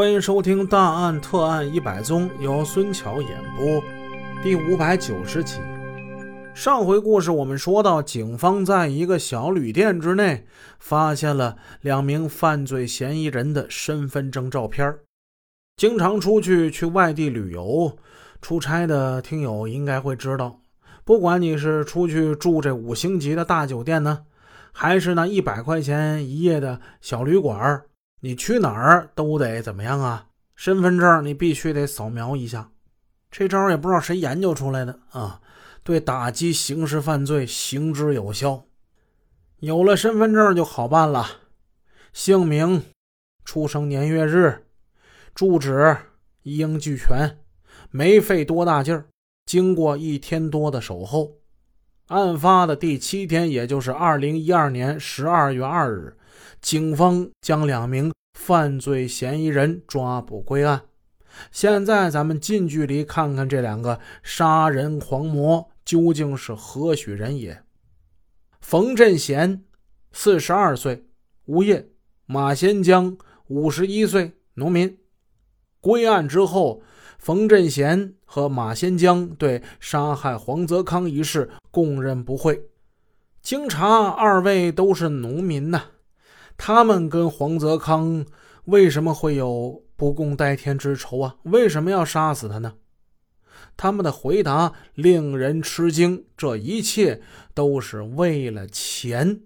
欢迎收听《大案特案一百宗》，由孙桥演播，第五百九十集。上回故事我们说到，警方在一个小旅店之内发现了两名犯罪嫌疑人的身份证照片。经常出去去外地旅游、出差的听友应该会知道，不管你是出去住这五星级的大酒店呢，还是那一百块钱一夜的小旅馆。你去哪儿都得怎么样啊？身份证你必须得扫描一下。这招也不知道谁研究出来的啊，对打击刑事犯罪行之有效。有了身份证就好办了，姓名、出生年月日、住址一应俱全，没费多大劲儿。经过一天多的守候，案发的第七天，也就是二零一二年十二月二日。警方将两名犯罪嫌疑人抓捕归案。现在咱们近距离看看这两个杀人狂魔究竟是何许人也。冯振贤，四十二岁，无业；马先江，五十一岁，农民。归案之后，冯振贤和马先江对杀害黄泽康一事供认不讳。经查，二位都是农民呐。他们跟黄泽康为什么会有不共戴天之仇啊？为什么要杀死他呢？他们的回答令人吃惊，这一切都是为了钱。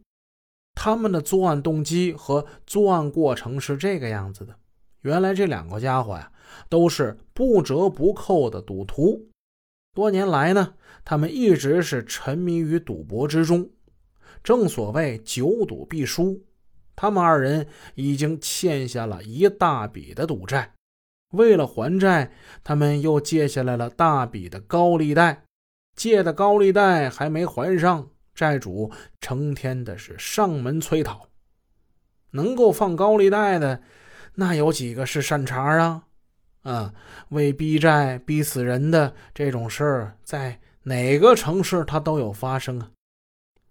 他们的作案动机和作案过程是这个样子的：原来这两个家伙呀，都是不折不扣的赌徒。多年来呢，他们一直是沉迷于赌博之中。正所谓久赌必输。他们二人已经欠下了一大笔的赌债，为了还债，他们又借下来了大笔的高利贷。借的高利贷还没还上，债主成天的是上门催讨。能够放高利贷的，那有几个是善茬啊？啊，为逼债逼死人的这种事儿，在哪个城市他都有发生啊？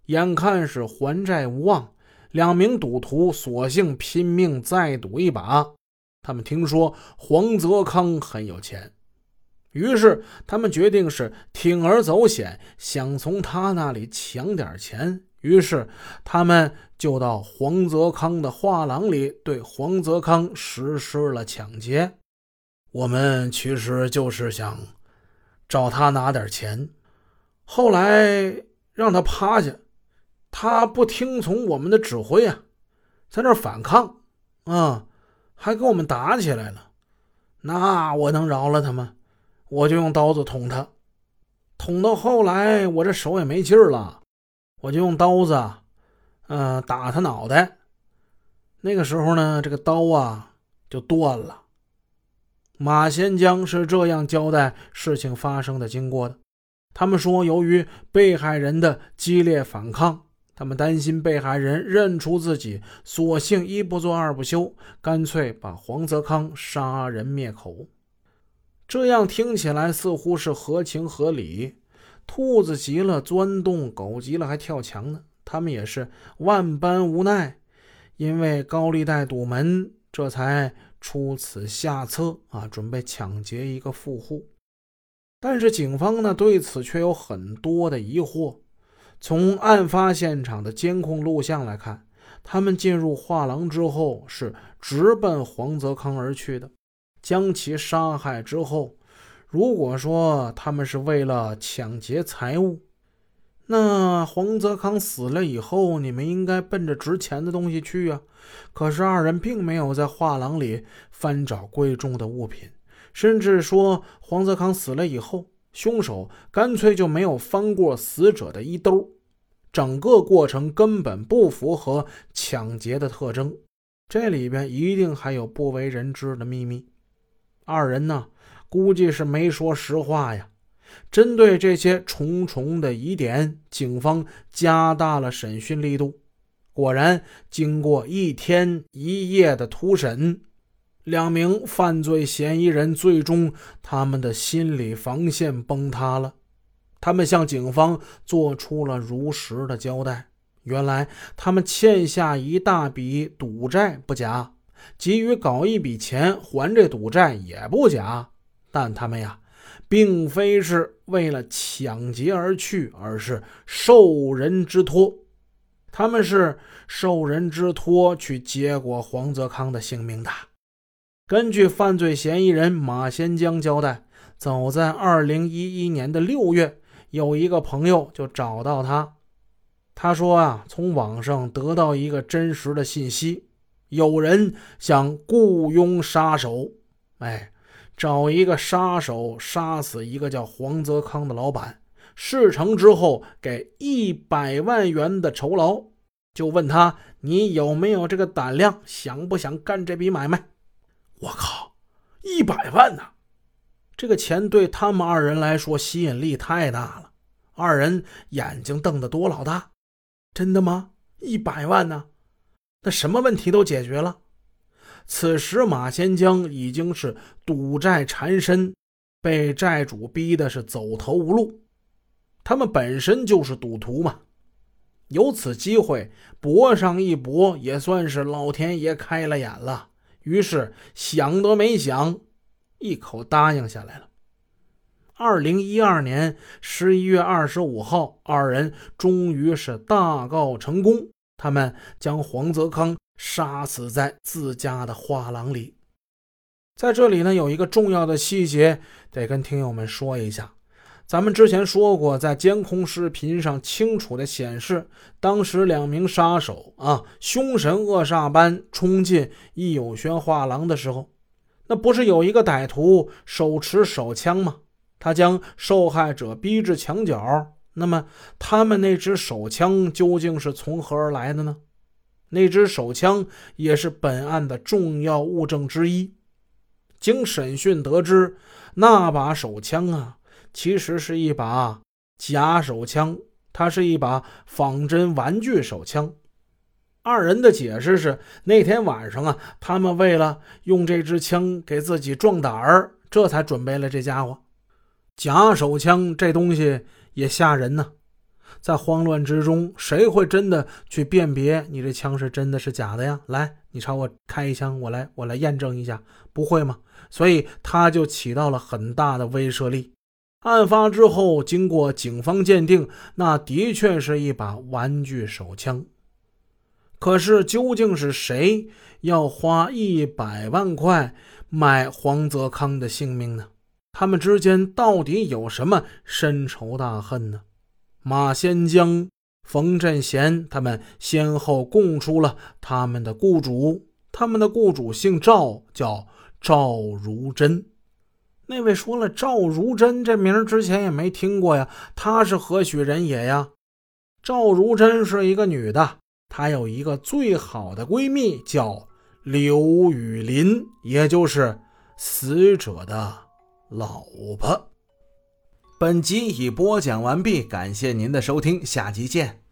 眼看是还债无望。两名赌徒索性拼命再赌一把。他们听说黄泽康很有钱，于是他们决定是铤而走险，想从他那里抢点钱。于是他们就到黄泽康的画廊里，对黄泽康实施了抢劫。我们其实就是想找他拿点钱，后来让他趴下。他不听从我们的指挥啊，在那反抗啊，还跟我们打起来了。那我能饶了他吗？我就用刀子捅他，捅到后来我这手也没劲儿了，我就用刀子，嗯，打他脑袋。那个时候呢，这个刀啊就断了。马先江是这样交代事情发生的经过的。他们说，由于被害人的激烈反抗。他们担心被害人认出自己，索性一不做二不休，干脆把黄泽康杀人灭口。这样听起来似乎是合情合理。兔子急了钻洞，狗急了还跳墙呢。他们也是万般无奈，因为高利贷堵门，这才出此下策啊，准备抢劫一个富户。但是警方呢，对此却有很多的疑惑。从案发现场的监控录像来看，他们进入画廊之后是直奔黄泽康而去的，将其杀害之后，如果说他们是为了抢劫财物，那黄泽康死了以后，你们应该奔着值钱的东西去啊。可是二人并没有在画廊里翻找贵重的物品，甚至说黄泽康死了以后。凶手干脆就没有翻过死者的衣兜，整个过程根本不符合抢劫的特征。这里边一定还有不为人知的秘密。二人呢，估计是没说实话呀。针对这些重重的疑点，警方加大了审讯力度。果然，经过一天一夜的突审。两名犯罪嫌疑人最终，他们的心理防线崩塌了。他们向警方做出了如实的交代：原来他们欠下一大笔赌债不假，急于搞一笔钱还这赌债也不假，但他们呀，并非是为了抢劫而去，而是受人之托。他们是受人之托去结果黄泽康的性命的。根据犯罪嫌疑人马先江交代，早在二零一一年的六月，有一个朋友就找到他。他说啊，从网上得到一个真实的信息，有人想雇佣杀手，哎，找一个杀手杀死一个叫黄泽康的老板，事成之后给一百万元的酬劳，就问他你有没有这个胆量，想不想干这笔买卖？我靠，一百万呢！这个钱对他们二人来说吸引力太大了。二人眼睛瞪得多老大！真的吗？一百万呢？那什么问题都解决了。此时马先江已经是赌债缠身，被债主逼的是走投无路。他们本身就是赌徒嘛，有此机会搏上一搏，也算是老天爷开了眼了。于是想都没想，一口答应下来了。二零一二年十一月二十五号，二人终于是大告成功。他们将黄泽康杀死在自家的画廊里。在这里呢，有一个重要的细节得跟听友们说一下。咱们之前说过，在监控视频上清楚的显示，当时两名杀手啊，凶神恶煞般冲进易有轩画廊的时候，那不是有一个歹徒手持手枪吗？他将受害者逼至墙角。那么，他们那支手枪究竟是从何而来的呢？那支手枪也是本案的重要物证之一。经审讯得知，那把手枪啊。其实是一把假手枪，它是一把仿真玩具手枪。二人的解释是，那天晚上啊，他们为了用这支枪给自己壮胆儿，这才准备了这家伙。假手枪这东西也吓人呢，在慌乱之中，谁会真的去辨别你这枪是真的是假的呀？来，你朝我开一枪，我来我来验证一下，不会吗？所以他就起到了很大的威慑力。案发之后，经过警方鉴定，那的确是一把玩具手枪。可是，究竟是谁要花一百万块买黄泽康的性命呢？他们之间到底有什么深仇大恨呢？马先江、冯振贤他们先后供出了他们的雇主，他们的雇主姓赵，叫赵如珍。那位说了，赵如珍这名之前也没听过呀，她是何许人也呀？赵如珍是一个女的，她有一个最好的闺蜜叫刘雨林，也就是死者的老婆。本集已播讲完毕，感谢您的收听，下集见。